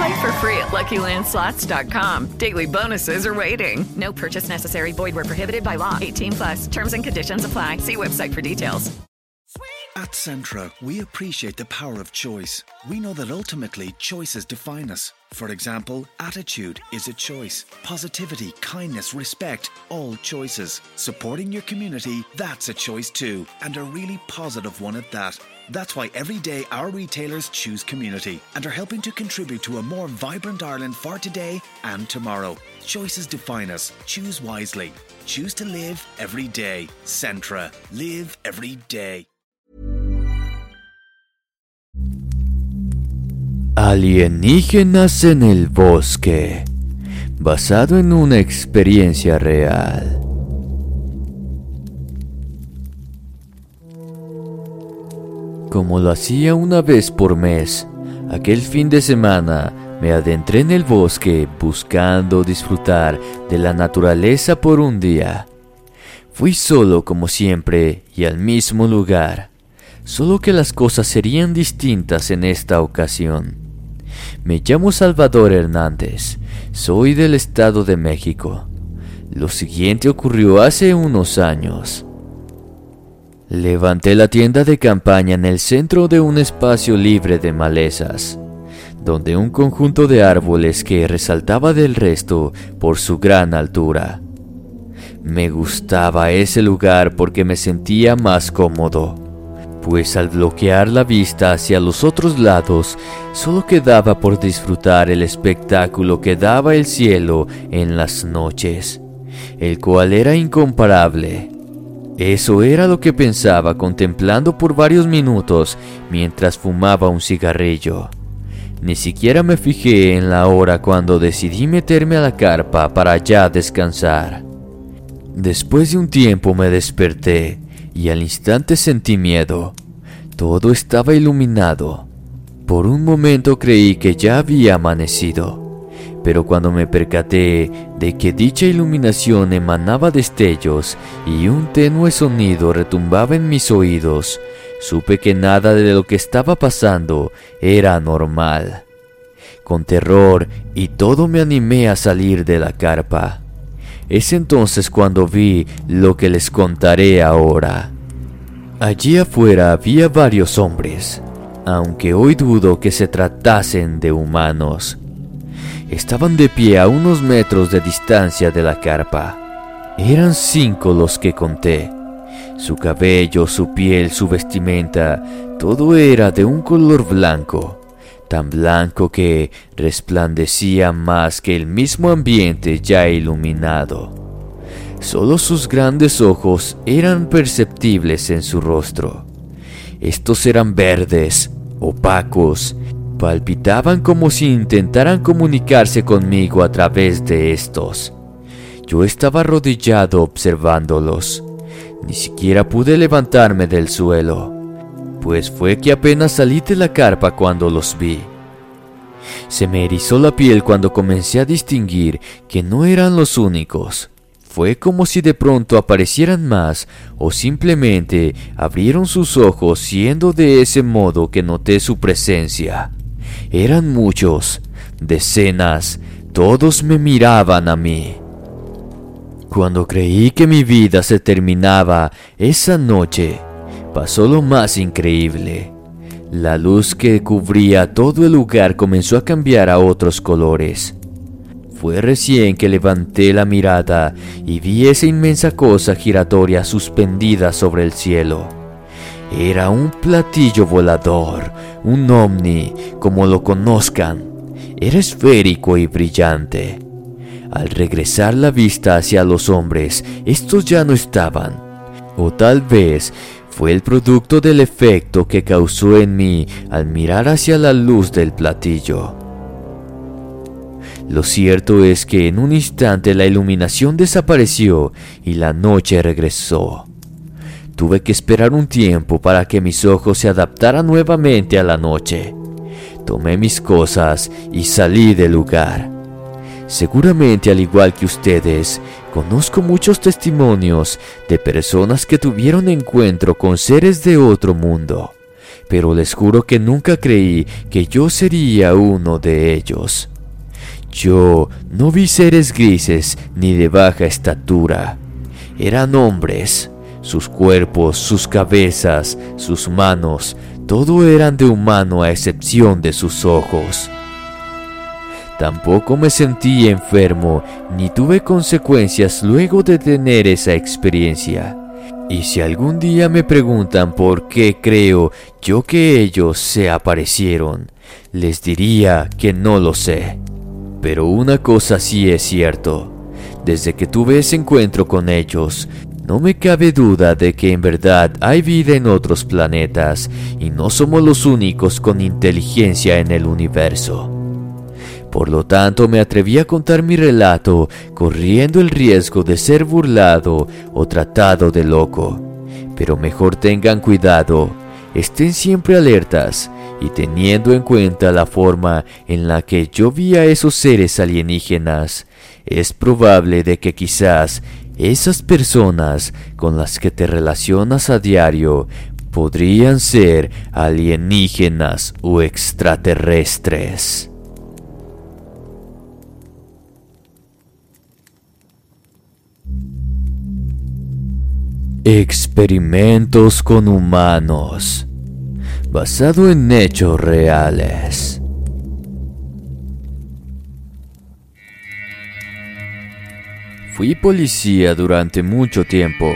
Play for free at LuckyLandSlots.com. Daily bonuses are waiting. No purchase necessary. Void where prohibited by law. 18 plus. Terms and conditions apply. See website for details. At Centra, we appreciate the power of choice. We know that ultimately choices define us. For example, attitude is a choice. Positivity, kindness, respect, all choices. Supporting your community, that's a choice too, and a really positive one at that. That's why every day our retailers choose community and are helping to contribute to a more vibrant Ireland for today and tomorrow. Choices define us. Choose wisely. Choose to live every day. Centra. Live every day. Alienígenas en el bosque. Basado en una experiencia real. Como lo hacía una vez por mes, aquel fin de semana me adentré en el bosque buscando disfrutar de la naturaleza por un día. Fui solo como siempre y al mismo lugar, solo que las cosas serían distintas en esta ocasión. Me llamo Salvador Hernández, soy del Estado de México. Lo siguiente ocurrió hace unos años. Levanté la tienda de campaña en el centro de un espacio libre de malezas, donde un conjunto de árboles que resaltaba del resto por su gran altura. Me gustaba ese lugar porque me sentía más cómodo, pues al bloquear la vista hacia los otros lados, solo quedaba por disfrutar el espectáculo que daba el cielo en las noches, el cual era incomparable. Eso era lo que pensaba contemplando por varios minutos mientras fumaba un cigarrillo. Ni siquiera me fijé en la hora cuando decidí meterme a la carpa para ya descansar. Después de un tiempo me desperté y al instante sentí miedo. Todo estaba iluminado. Por un momento creí que ya había amanecido pero cuando me percaté de que dicha iluminación emanaba destellos y un tenue sonido retumbaba en mis oídos, supe que nada de lo que estaba pasando era normal. Con terror y todo me animé a salir de la carpa. Es entonces cuando vi lo que les contaré ahora. Allí afuera había varios hombres, aunque hoy dudo que se tratasen de humanos estaban de pie a unos metros de distancia de la carpa. Eran cinco los que conté. Su cabello, su piel, su vestimenta, todo era de un color blanco, tan blanco que resplandecía más que el mismo ambiente ya iluminado. Solo sus grandes ojos eran perceptibles en su rostro. Estos eran verdes, opacos, palpitaban como si intentaran comunicarse conmigo a través de estos. Yo estaba arrodillado observándolos. Ni siquiera pude levantarme del suelo, pues fue que apenas salí de la carpa cuando los vi. Se me erizó la piel cuando comencé a distinguir que no eran los únicos. Fue como si de pronto aparecieran más o simplemente abrieron sus ojos siendo de ese modo que noté su presencia. Eran muchos, decenas, todos me miraban a mí. Cuando creí que mi vida se terminaba esa noche, pasó lo más increíble. La luz que cubría todo el lugar comenzó a cambiar a otros colores. Fue recién que levanté la mirada y vi esa inmensa cosa giratoria suspendida sobre el cielo. Era un platillo volador, un ovni, como lo conozcan. Era esférico y brillante. Al regresar la vista hacia los hombres, estos ya no estaban. O tal vez fue el producto del efecto que causó en mí al mirar hacia la luz del platillo. Lo cierto es que en un instante la iluminación desapareció y la noche regresó. Tuve que esperar un tiempo para que mis ojos se adaptaran nuevamente a la noche. Tomé mis cosas y salí del lugar. Seguramente al igual que ustedes, conozco muchos testimonios de personas que tuvieron encuentro con seres de otro mundo, pero les juro que nunca creí que yo sería uno de ellos. Yo no vi seres grises ni de baja estatura. Eran hombres. Sus cuerpos, sus cabezas, sus manos, todo eran de humano a excepción de sus ojos. Tampoco me sentí enfermo ni tuve consecuencias luego de tener esa experiencia. Y si algún día me preguntan por qué creo yo que ellos se aparecieron, les diría que no lo sé. Pero una cosa sí es cierto. Desde que tuve ese encuentro con ellos, no me cabe duda de que en verdad hay vida en otros planetas y no somos los únicos con inteligencia en el universo. Por lo tanto, me atreví a contar mi relato, corriendo el riesgo de ser burlado o tratado de loco. Pero mejor tengan cuidado, estén siempre alertas y teniendo en cuenta la forma en la que yo vi a esos seres alienígenas, es probable de que quizás esas personas con las que te relacionas a diario podrían ser alienígenas o extraterrestres. Experimentos con humanos, basado en hechos reales. Fui policía durante mucho tiempo.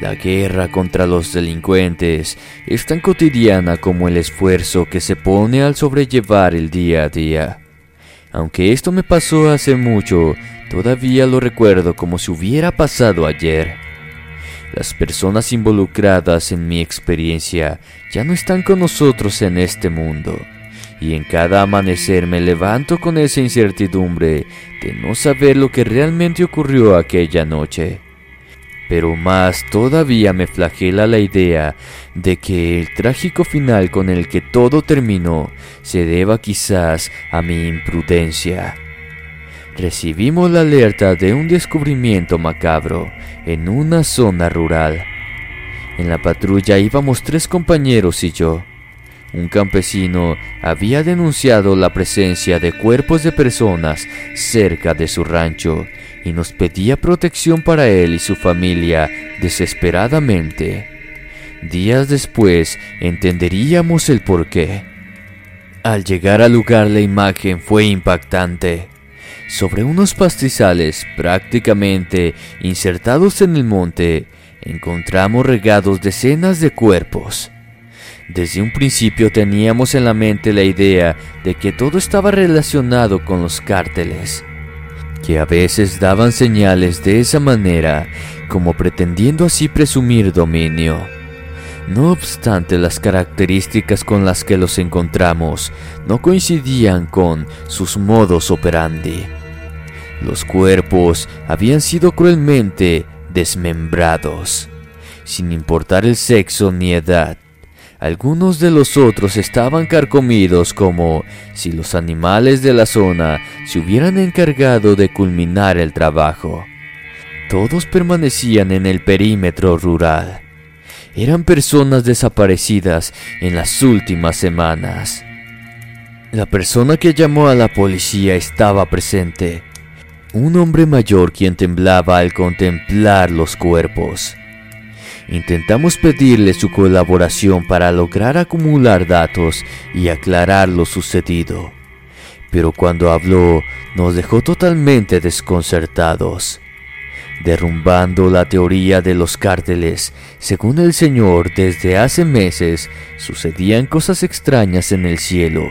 La guerra contra los delincuentes es tan cotidiana como el esfuerzo que se pone al sobrellevar el día a día. Aunque esto me pasó hace mucho, todavía lo recuerdo como si hubiera pasado ayer. Las personas involucradas en mi experiencia ya no están con nosotros en este mundo, y en cada amanecer me levanto con esa incertidumbre de no saber lo que realmente ocurrió aquella noche. Pero más todavía me flagela la idea de que el trágico final con el que todo terminó se deba quizás a mi imprudencia recibimos la alerta de un descubrimiento macabro en una zona rural. En la patrulla íbamos tres compañeros y yo. Un campesino había denunciado la presencia de cuerpos de personas cerca de su rancho y nos pedía protección para él y su familia desesperadamente. Días después entenderíamos el porqué. Al llegar al lugar la imagen fue impactante sobre unos pastizales prácticamente insertados en el monte, encontramos regados decenas de cuerpos. Desde un principio teníamos en la mente la idea de que todo estaba relacionado con los cárteles, que a veces daban señales de esa manera, como pretendiendo así presumir dominio. No obstante, las características con las que los encontramos no coincidían con sus modos operandi. Los cuerpos habían sido cruelmente desmembrados, sin importar el sexo ni edad. Algunos de los otros estaban carcomidos como si los animales de la zona se hubieran encargado de culminar el trabajo. Todos permanecían en el perímetro rural. Eran personas desaparecidas en las últimas semanas. La persona que llamó a la policía estaba presente un hombre mayor quien temblaba al contemplar los cuerpos. Intentamos pedirle su colaboración para lograr acumular datos y aclarar lo sucedido, pero cuando habló nos dejó totalmente desconcertados. derrumbando la teoría de los cárteles. Según el Señor, desde hace meses sucedían cosas extrañas en el cielo.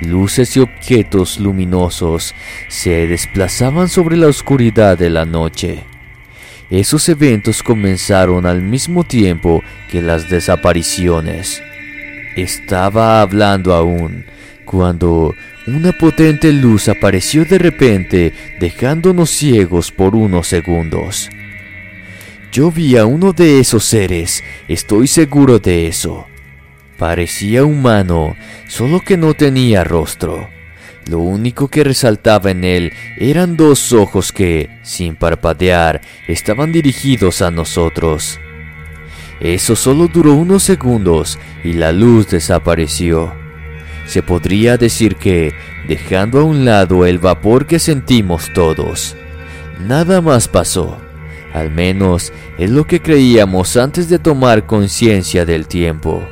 Luces y objetos luminosos se desplazaban sobre la oscuridad de la noche. Esos eventos comenzaron al mismo tiempo que las desapariciones. Estaba hablando aún cuando una potente luz apareció de repente dejándonos ciegos por unos segundos. Yo vi a uno de esos seres, estoy seguro de eso. Parecía humano, solo que no tenía rostro. Lo único que resaltaba en él eran dos ojos que, sin parpadear, estaban dirigidos a nosotros. Eso solo duró unos segundos y la luz desapareció. Se podría decir que, dejando a un lado el vapor que sentimos todos, nada más pasó. Al menos es lo que creíamos antes de tomar conciencia del tiempo.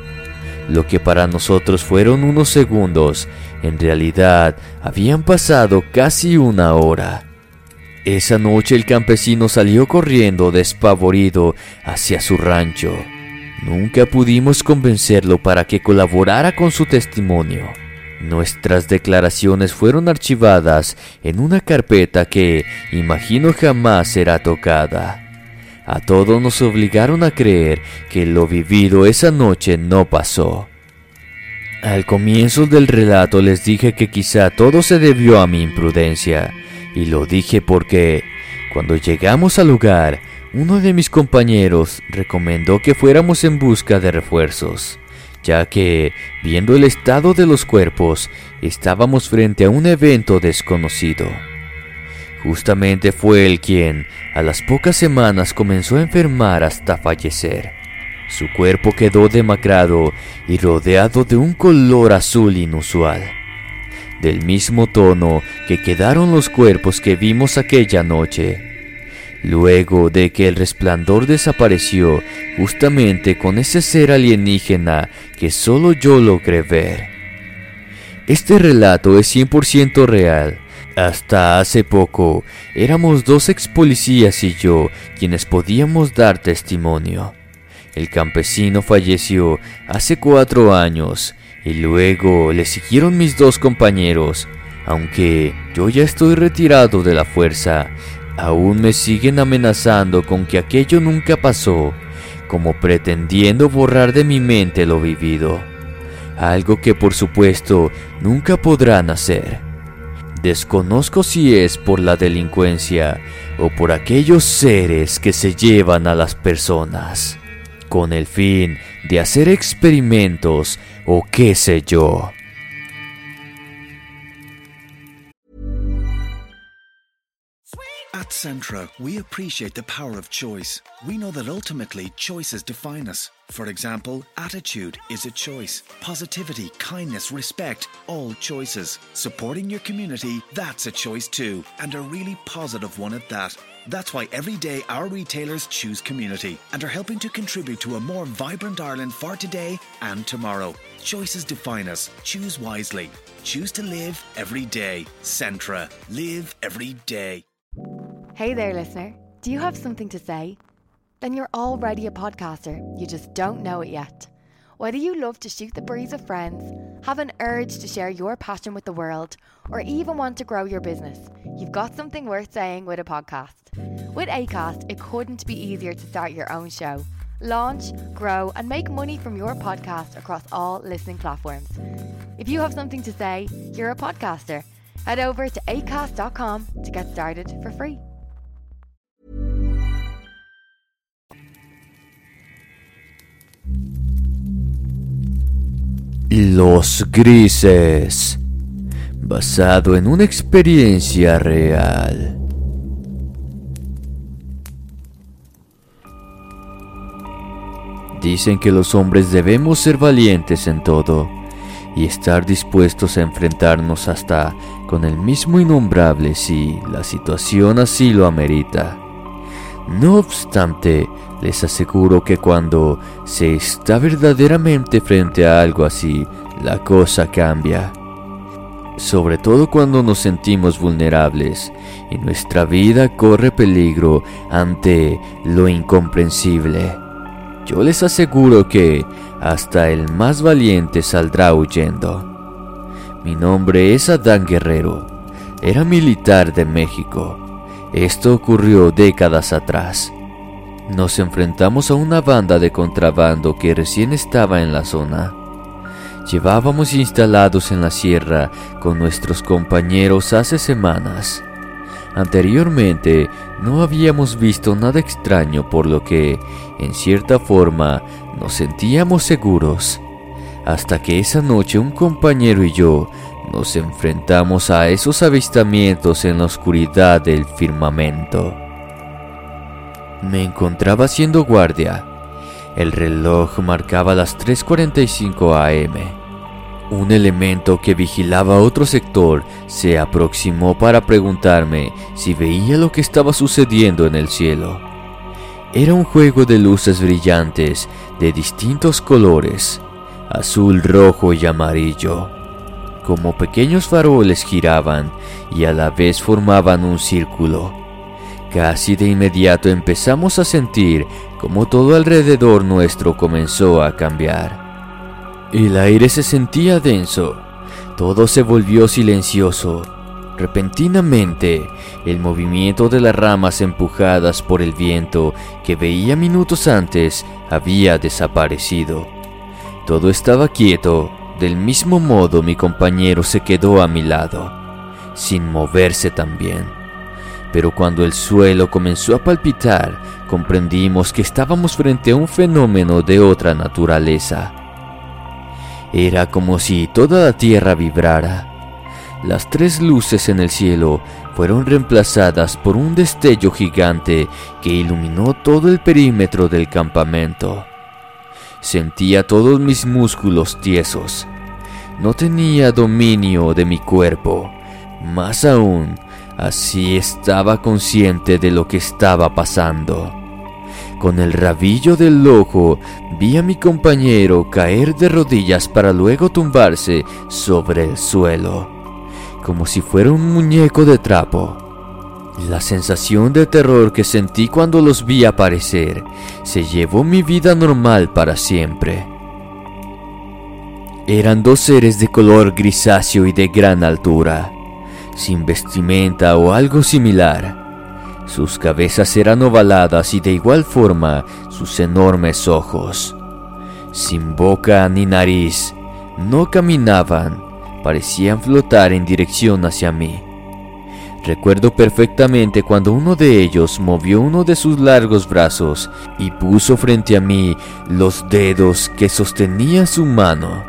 Lo que para nosotros fueron unos segundos, en realidad habían pasado casi una hora. Esa noche el campesino salió corriendo despavorido hacia su rancho. Nunca pudimos convencerlo para que colaborara con su testimonio. Nuestras declaraciones fueron archivadas en una carpeta que imagino jamás será tocada. A todos nos obligaron a creer que lo vivido esa noche no pasó. Al comienzo del relato les dije que quizá todo se debió a mi imprudencia, y lo dije porque, cuando llegamos al lugar, uno de mis compañeros recomendó que fuéramos en busca de refuerzos, ya que, viendo el estado de los cuerpos, estábamos frente a un evento desconocido. Justamente fue él quien, a las pocas semanas, comenzó a enfermar hasta fallecer. Su cuerpo quedó demacrado y rodeado de un color azul inusual, del mismo tono que quedaron los cuerpos que vimos aquella noche. Luego de que el resplandor desapareció justamente con ese ser alienígena que solo yo logré ver. Este relato es 100% real. Hasta hace poco éramos dos ex policías y yo quienes podíamos dar testimonio. El campesino falleció hace cuatro años y luego le siguieron mis dos compañeros. Aunque yo ya estoy retirado de la fuerza, aún me siguen amenazando con que aquello nunca pasó, como pretendiendo borrar de mi mente lo vivido, algo que por supuesto nunca podrán hacer. Desconozco si es por la delincuencia o por aquellos seres que se llevan a las personas, con el fin de hacer experimentos o qué sé yo. At Centra, we appreciate the power of choice. We know that ultimately choices define us. For example, attitude is a choice. Positivity, kindness, respect, all choices. Supporting your community, that's a choice too, and a really positive one at that. That's why every day our retailers choose community and are helping to contribute to a more vibrant Ireland for today and tomorrow. Choices define us. Choose wisely. Choose to live every day. Centra. Live every day. Hey there, listener. Do you have something to say? Then you're already a podcaster, you just don't know it yet. Whether you love to shoot the breeze with friends, have an urge to share your passion with the world, or even want to grow your business, you've got something worth saying with a podcast. With ACAST, it couldn't be easier to start your own show. Launch, grow, and make money from your podcast across all listening platforms. If you have something to say, you're a podcaster. Head over to acast.com to get started for free. Los Grises, basado en una experiencia real. Dicen que los hombres debemos ser valientes en todo y estar dispuestos a enfrentarnos hasta con el mismo innombrable si la situación así lo amerita. No obstante, les aseguro que cuando se está verdaderamente frente a algo así, la cosa cambia. Sobre todo cuando nos sentimos vulnerables y nuestra vida corre peligro ante lo incomprensible. Yo les aseguro que hasta el más valiente saldrá huyendo. Mi nombre es Adán Guerrero. Era militar de México. Esto ocurrió décadas atrás. Nos enfrentamos a una banda de contrabando que recién estaba en la zona. Llevábamos instalados en la sierra con nuestros compañeros hace semanas. Anteriormente no habíamos visto nada extraño por lo que, en cierta forma, nos sentíamos seguros. Hasta que esa noche un compañero y yo nos enfrentamos a esos avistamientos en la oscuridad del firmamento. Me encontraba haciendo guardia. El reloj marcaba las 3.45 am. Un elemento que vigilaba otro sector se aproximó para preguntarme si veía lo que estaba sucediendo en el cielo. Era un juego de luces brillantes de distintos colores, azul, rojo y amarillo. Como pequeños faroles giraban y a la vez formaban un círculo. Casi de inmediato empezamos a sentir como todo alrededor nuestro comenzó a cambiar. El aire se sentía denso, todo se volvió silencioso. Repentinamente, el movimiento de las ramas empujadas por el viento que veía minutos antes había desaparecido. Todo estaba quieto, del mismo modo mi compañero se quedó a mi lado, sin moverse también. Pero cuando el suelo comenzó a palpitar, comprendimos que estábamos frente a un fenómeno de otra naturaleza. Era como si toda la tierra vibrara. Las tres luces en el cielo fueron reemplazadas por un destello gigante que iluminó todo el perímetro del campamento. Sentía todos mis músculos tiesos. No tenía dominio de mi cuerpo. Más aún, así estaba consciente de lo que estaba pasando. Con el rabillo del ojo vi a mi compañero caer de rodillas para luego tumbarse sobre el suelo, como si fuera un muñeco de trapo. La sensación de terror que sentí cuando los vi aparecer se llevó mi vida normal para siempre. Eran dos seres de color grisáceo y de gran altura, sin vestimenta o algo similar. Sus cabezas eran ovaladas y de igual forma sus enormes ojos. Sin boca ni nariz, no caminaban, parecían flotar en dirección hacia mí. Recuerdo perfectamente cuando uno de ellos movió uno de sus largos brazos y puso frente a mí los dedos que sostenía su mano.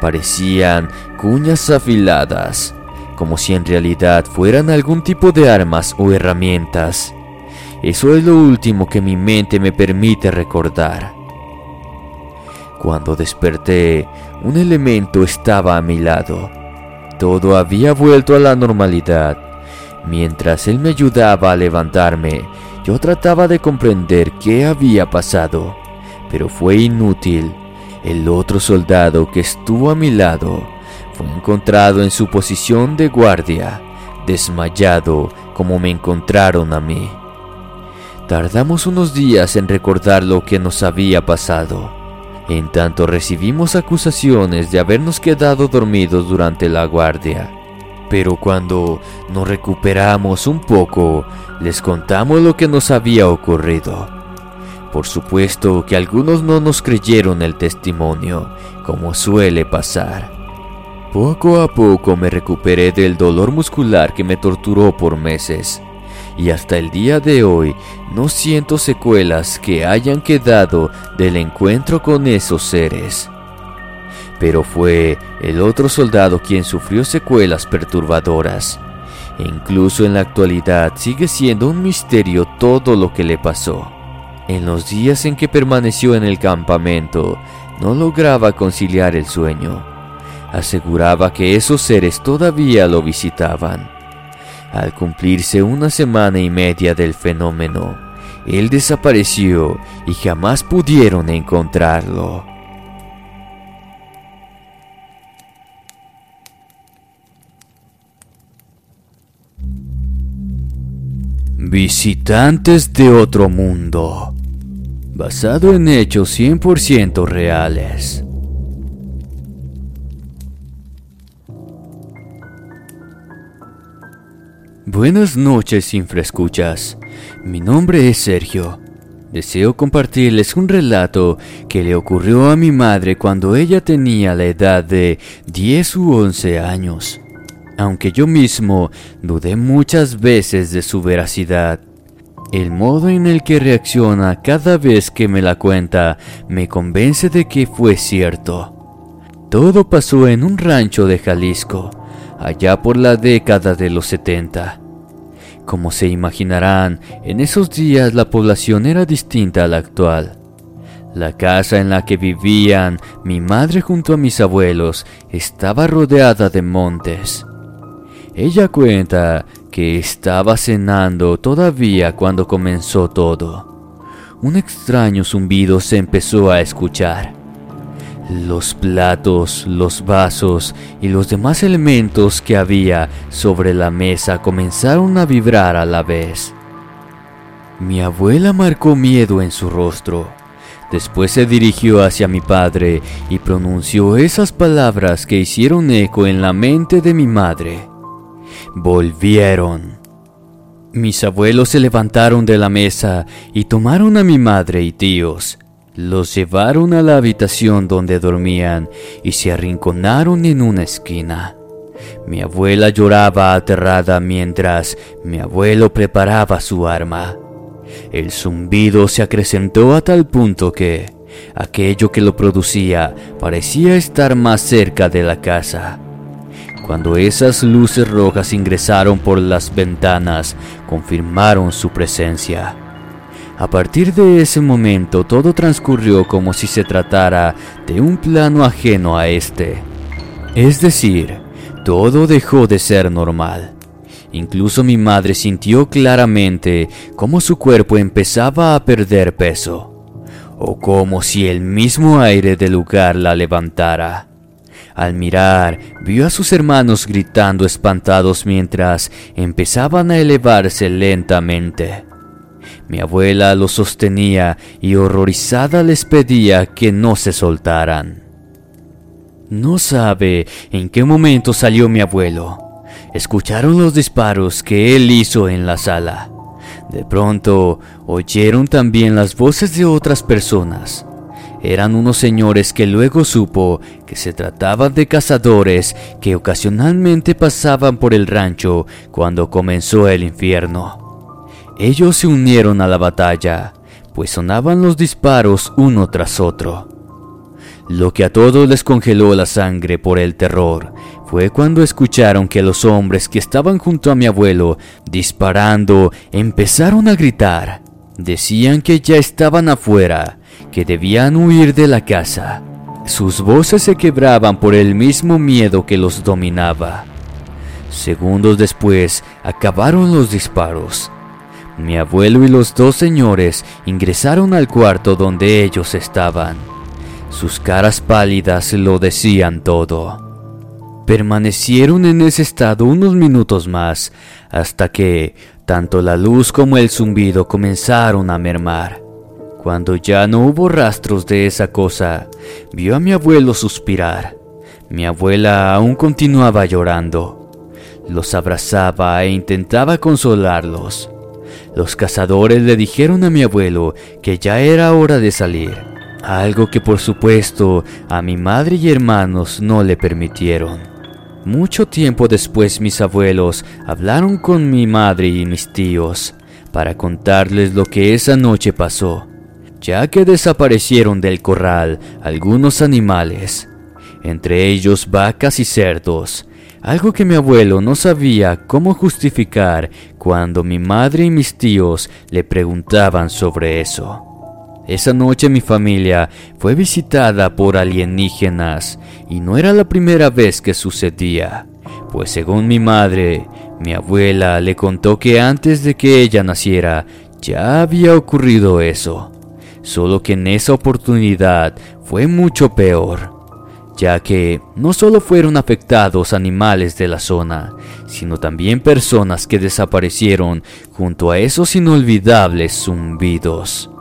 Parecían cuñas afiladas como si en realidad fueran algún tipo de armas o herramientas. Eso es lo último que mi mente me permite recordar. Cuando desperté, un elemento estaba a mi lado. Todo había vuelto a la normalidad. Mientras él me ayudaba a levantarme, yo trataba de comprender qué había pasado, pero fue inútil. El otro soldado que estuvo a mi lado fue encontrado en su posición de guardia, desmayado como me encontraron a mí. Tardamos unos días en recordar lo que nos había pasado. En tanto recibimos acusaciones de habernos quedado dormidos durante la guardia. Pero cuando nos recuperamos un poco, les contamos lo que nos había ocurrido. Por supuesto que algunos no nos creyeron el testimonio, como suele pasar. Poco a poco me recuperé del dolor muscular que me torturó por meses y hasta el día de hoy no siento secuelas que hayan quedado del encuentro con esos seres. Pero fue el otro soldado quien sufrió secuelas perturbadoras. E incluso en la actualidad sigue siendo un misterio todo lo que le pasó. En los días en que permaneció en el campamento, no lograba conciliar el sueño aseguraba que esos seres todavía lo visitaban. Al cumplirse una semana y media del fenómeno, él desapareció y jamás pudieron encontrarlo. Visitantes de otro mundo. Basado en hechos 100% reales. Buenas noches, infrescuchas. Mi nombre es Sergio. Deseo compartirles un relato que le ocurrió a mi madre cuando ella tenía la edad de 10 u 11 años aunque yo mismo dudé muchas veces de su veracidad. El modo en el que reacciona cada vez que me la cuenta me convence de que fue cierto. Todo pasó en un rancho de Jalisco, allá por la década de los 70. Como se imaginarán, en esos días la población era distinta a la actual. La casa en la que vivían mi madre junto a mis abuelos estaba rodeada de montes. Ella cuenta que estaba cenando todavía cuando comenzó todo. Un extraño zumbido se empezó a escuchar. Los platos, los vasos y los demás elementos que había sobre la mesa comenzaron a vibrar a la vez. Mi abuela marcó miedo en su rostro. Después se dirigió hacia mi padre y pronunció esas palabras que hicieron eco en la mente de mi madre. Volvieron. Mis abuelos se levantaron de la mesa y tomaron a mi madre y tíos. Los llevaron a la habitación donde dormían y se arrinconaron en una esquina. Mi abuela lloraba aterrada mientras mi abuelo preparaba su arma. El zumbido se acrecentó a tal punto que aquello que lo producía parecía estar más cerca de la casa. Cuando esas luces rojas ingresaron por las ventanas, confirmaron su presencia. A partir de ese momento todo transcurrió como si se tratara de un plano ajeno a este. Es decir, todo dejó de ser normal. Incluso mi madre sintió claramente cómo su cuerpo empezaba a perder peso, o como si el mismo aire del lugar la levantara. Al mirar, vio a sus hermanos gritando espantados mientras empezaban a elevarse lentamente. Mi abuela los sostenía y horrorizada les pedía que no se soltaran. No sabe en qué momento salió mi abuelo. Escucharon los disparos que él hizo en la sala. De pronto oyeron también las voces de otras personas. Eran unos señores que luego supo que se trataba de cazadores que ocasionalmente pasaban por el rancho cuando comenzó el infierno. Ellos se unieron a la batalla, pues sonaban los disparos uno tras otro. Lo que a todos les congeló la sangre por el terror fue cuando escucharon que los hombres que estaban junto a mi abuelo disparando empezaron a gritar. Decían que ya estaban afuera que debían huir de la casa. Sus voces se quebraban por el mismo miedo que los dominaba. Segundos después acabaron los disparos. Mi abuelo y los dos señores ingresaron al cuarto donde ellos estaban. Sus caras pálidas lo decían todo. Permanecieron en ese estado unos minutos más hasta que tanto la luz como el zumbido comenzaron a mermar. Cuando ya no hubo rastros de esa cosa, vio a mi abuelo suspirar. Mi abuela aún continuaba llorando. Los abrazaba e intentaba consolarlos. Los cazadores le dijeron a mi abuelo que ya era hora de salir, algo que por supuesto a mi madre y hermanos no le permitieron. Mucho tiempo después mis abuelos hablaron con mi madre y mis tíos para contarles lo que esa noche pasó ya que desaparecieron del corral algunos animales, entre ellos vacas y cerdos, algo que mi abuelo no sabía cómo justificar cuando mi madre y mis tíos le preguntaban sobre eso. Esa noche mi familia fue visitada por alienígenas y no era la primera vez que sucedía, pues según mi madre, mi abuela le contó que antes de que ella naciera ya había ocurrido eso solo que en esa oportunidad fue mucho peor. Ya que no solo fueron afectados animales de la zona, sino también personas que desaparecieron junto a esos inolvidables zumbidos.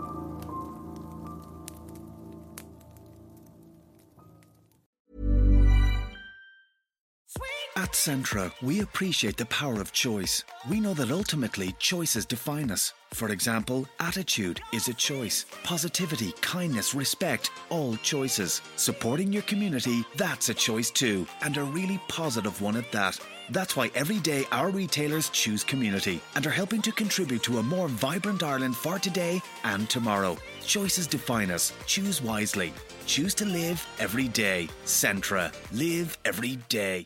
At Centra, we appreciate the power of choice. We know that ultimately choices define us. For example, attitude is a choice. Positivity, kindness, respect, all choices. Supporting your community, that's a choice too, and a really positive one at that. That's why every day our retailers choose community and are helping to contribute to a more vibrant Ireland for today and tomorrow. Choices define us. Choose wisely. Choose to live every day. Centra. Live every day.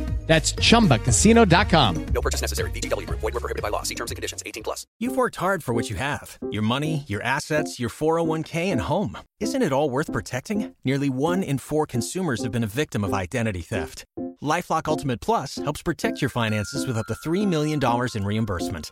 That's chumbacasino.com. No purchase necessary. VGW Group. Void were prohibited by law. See terms and conditions. 18 plus. You've worked hard for what you have. Your money, your assets, your 401k, and home. Isn't it all worth protecting? Nearly one in four consumers have been a victim of identity theft. LifeLock Ultimate Plus helps protect your finances with up to $3 million in reimbursement.